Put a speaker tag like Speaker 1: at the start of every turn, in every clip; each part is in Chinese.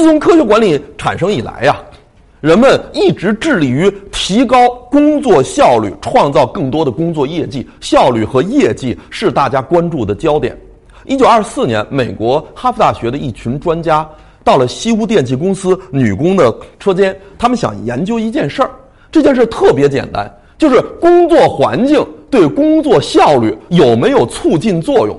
Speaker 1: 自从科学管理产生以来呀，人们一直致力于提高工作效率，创造更多的工作业绩。效率和业绩是大家关注的焦点。一九二四年，美国哈佛大学的一群专家到了西屋电器公司女工的车间，他们想研究一件事儿。这件事特别简单，就是工作环境对工作效率有没有促进作用。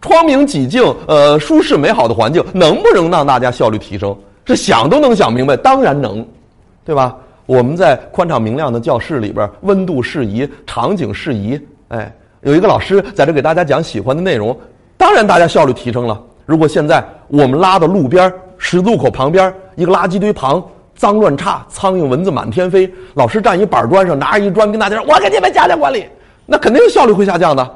Speaker 1: 窗明几净、呃舒适美好的环境，能不能让大家效率提升？这想都能想明白，当然能，对吧？我们在宽敞明亮的教室里边，温度适宜，场景适宜，哎，有一个老师在这给大家讲喜欢的内容，当然大家效率提升了。如果现在我们拉到路边，十字路口旁边一个垃圾堆旁，脏乱差，苍蝇蚊子满天飞，老师站一板砖上，拿着一砖跟大家说：“我给你们加强管理。”那肯定效率会下降的。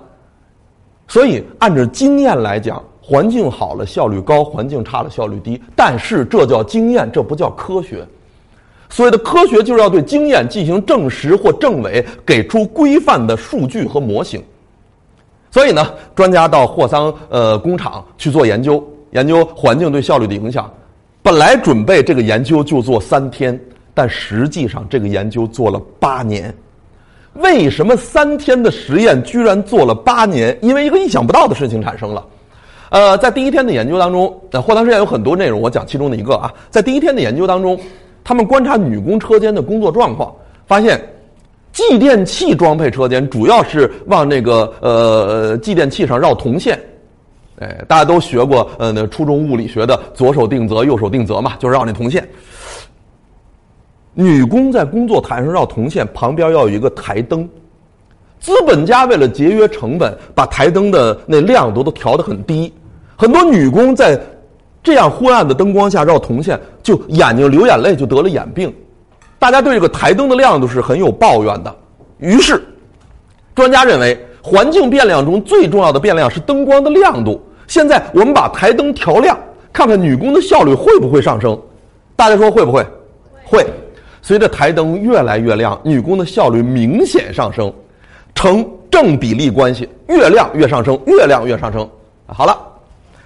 Speaker 1: 所以，按照经验来讲，环境好了效率高，环境差了效率低。但是这叫经验，这不叫科学。所谓的科学就是要对经验进行证实或证伪，给出规范的数据和模型。所以呢，专家到霍桑呃工厂去做研究，研究环境对效率的影响。本来准备这个研究就做三天，但实际上这个研究做了八年。为什么三天的实验居然做了八年？因为一个意想不到的事情产生了。呃，在第一天的研究当中，呃，霍桑实验有很多内容，我讲其中的一个啊。在第一天的研究当中，他们观察女工车间的工作状况，发现继电器装配车间主要是往那个呃继电器上绕铜线。哎，大家都学过呃那初中物理学的左手定则，右手定则嘛，就绕那铜线。女工在工作台上绕铜线，旁边要有一个台灯。资本家为了节约成本，把台灯的那亮度都调得很低。很多女工在这样昏暗的灯光下绕铜线，就眼睛流眼泪，就得了眼病。大家对这个台灯的亮度是很有抱怨的。于是，专家认为，环境变量中最重要的变量是灯光的亮度。现在我们把台灯调亮，看看女工的效率会不会上升？大家说会不会？会。随着台灯越来越亮，女工的效率明显上升，成正比例关系，越亮越上升，越亮越上升。好了，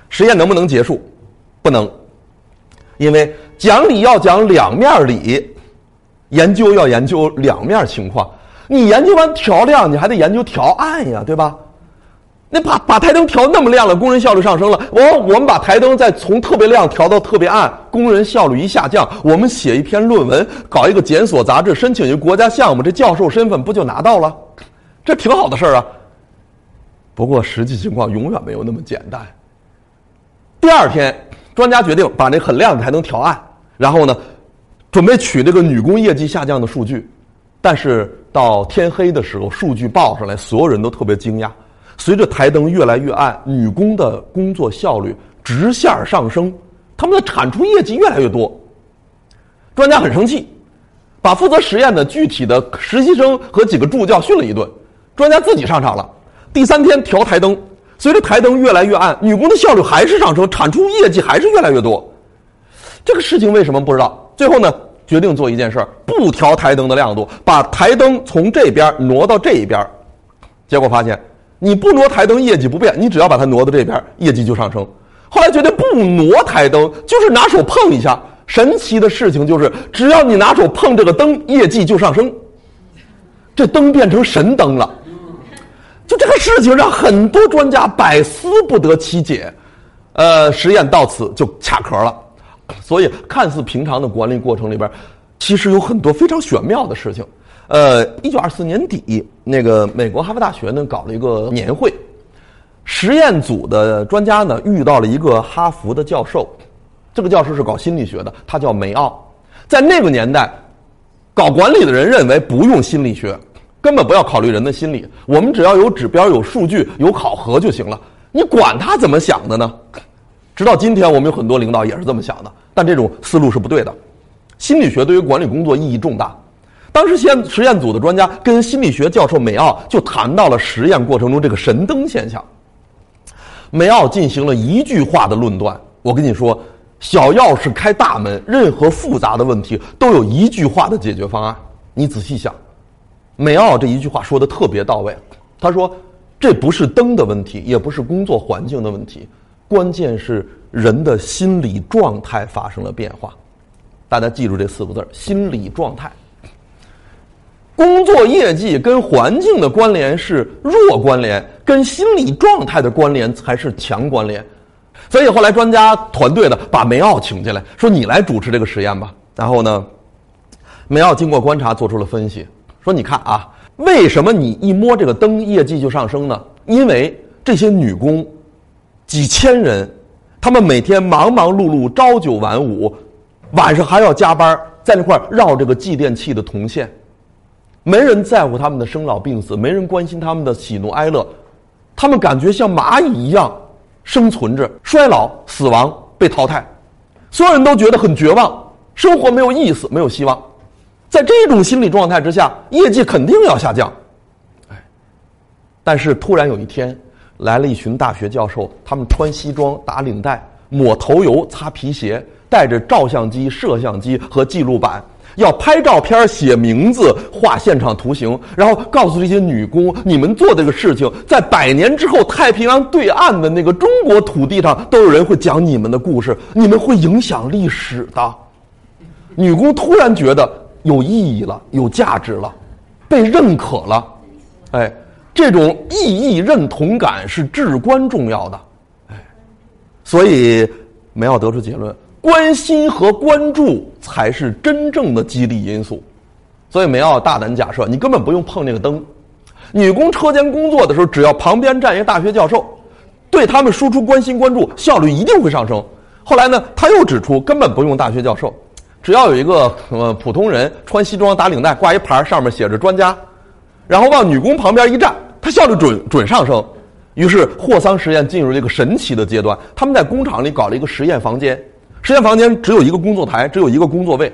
Speaker 1: 实验能不能结束？不能，因为讲理要讲两面理，研究要研究两面情况。你研究完调亮，你还得研究调暗呀，对吧？那把把台灯调那么亮了，工人效率上升了。我我们把台灯再从特别亮调到特别暗，工人效率一下降。我们写一篇论文，搞一个检索杂志，申请一个国家项目，这教授身份不就拿到了？这挺好的事儿啊。不过实际情况永远没有那么简单。第二天，专家决定把那很亮的台灯调暗，然后呢，准备取这个女工业绩下降的数据。但是到天黑的时候，数据报上来，所有人都特别惊讶。随着台灯越来越暗，女工的工作效率直线上升，他们的产出业绩越来越多。专家很生气，把负责实验的具体的实习生和几个助教训了一顿。专家自己上场了。第三天调台灯，随着台灯越来越暗，女工的效率还是上升，产出业绩还是越来越多。这个事情为什么不知道？最后呢，决定做一件事儿，不调台灯的亮度，把台灯从这边挪到这一边。结果发现。你不挪台灯，业绩不变。你只要把它挪到这边，业绩就上升。后来决定不挪台灯，就是拿手碰一下。神奇的事情就是，只要你拿手碰这个灯，业绩就上升。这灯变成神灯了。就这个事情让很多专家百思不得其解。呃，实验到此就卡壳了。所以，看似平常的管理过程里边，其实有很多非常玄妙的事情。呃，一九二四年底，那个美国哈佛大学呢搞了一个年会，实验组的专家呢遇到了一个哈佛的教授，这个教授是搞心理学的，他叫梅奥。在那个年代，搞管理的人认为不用心理学，根本不要考虑人的心理，我们只要有指标、有数据、有考核就行了。你管他怎么想的呢？直到今天，我们有很多领导也是这么想的，但这种思路是不对的。心理学对于管理工作意义重大。当时实验实验组的专家跟心理学教授梅奥就谈到了实验过程中这个神灯现象。梅奥进行了一句话的论断：我跟你说，小钥匙开大门，任何复杂的问题都有一句话的解决方案。你仔细想，梅奥这一句话说的特别到位。他说，这不是灯的问题，也不是工作环境的问题，关键是人的心理状态发生了变化。大家记住这四个字儿：心理状态。工作业绩跟环境的关联是弱关联，跟心理状态的关联才是强关联。所以后来专家团队的把梅奥请进来，说你来主持这个实验吧。然后呢，梅奥经过观察做出了分析，说你看啊，为什么你一摸这个灯业绩就上升呢？因为这些女工，几千人，她们每天忙忙碌碌，朝九晚五，晚上还要加班，在那块绕这个继电器的铜线。没人在乎他们的生老病死，没人关心他们的喜怒哀乐，他们感觉像蚂蚁一样生存着，衰老、死亡、被淘汰，所有人都觉得很绝望，生活没有意思，没有希望。在这种心理状态之下，业绩肯定要下降。哎，但是突然有一天，来了一群大学教授，他们穿西装、打领带、抹头油、擦皮鞋，带着照相机、摄像机和记录板。要拍照片、写名字、画现场图形，然后告诉这些女工，你们做这个事情，在百年之后，太平洋对岸的那个中国土地上，都有人会讲你们的故事，你们会影响历史的。女工突然觉得有意义了，有价值了，被认可了，哎，这种意义认同感是至关重要的，哎，所以梅奥得出结论。关心和关注才是真正的激励因素，所以梅奥大胆假设，你根本不用碰那个灯。女工车间工作的时候，只要旁边站一个大学教授，对他们输出关心关注，效率一定会上升。后来呢，他又指出，根本不用大学教授，只要有一个呃普通人穿西装打领带，挂一牌上面写着专家，然后往女工旁边一站，他效率准准上升。于是霍桑实验进入了一个神奇的阶段，他们在工厂里搞了一个实验房间。实验房间只有一个工作台，只有一个工作位，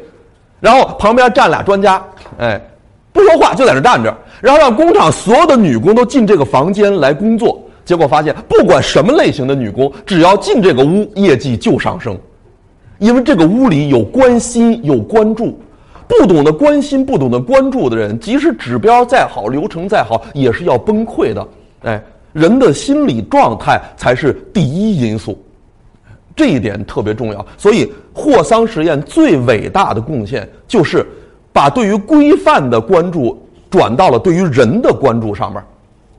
Speaker 1: 然后旁边站俩专家，哎，不说话就在这站着，然后让工厂所有的女工都进这个房间来工作。结果发现，不管什么类型的女工，只要进这个屋，业绩就上升，因为这个屋里有关心、有关注。不懂得关心、不懂得关注的人，即使指标再好、流程再好，也是要崩溃的。哎，人的心理状态才是第一因素。这一点特别重要，所以霍桑实验最伟大的贡献就是把对于规范的关注转到了对于人的关注上面。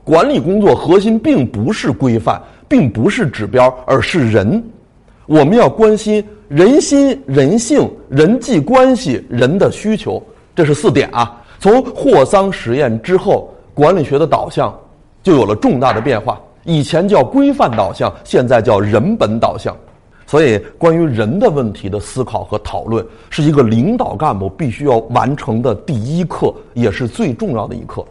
Speaker 1: 管理工作核心并不是规范，并不是指标，而是人。我们要关心人心、人性、人际关系、人的需求，这是四点啊。从霍桑实验之后，管理学的导向就有了重大的变化。以前叫规范导向，现在叫人本导向。所以，关于人的问题的思考和讨论，是一个领导干部必须要完成的第一课，也是最重要的一课。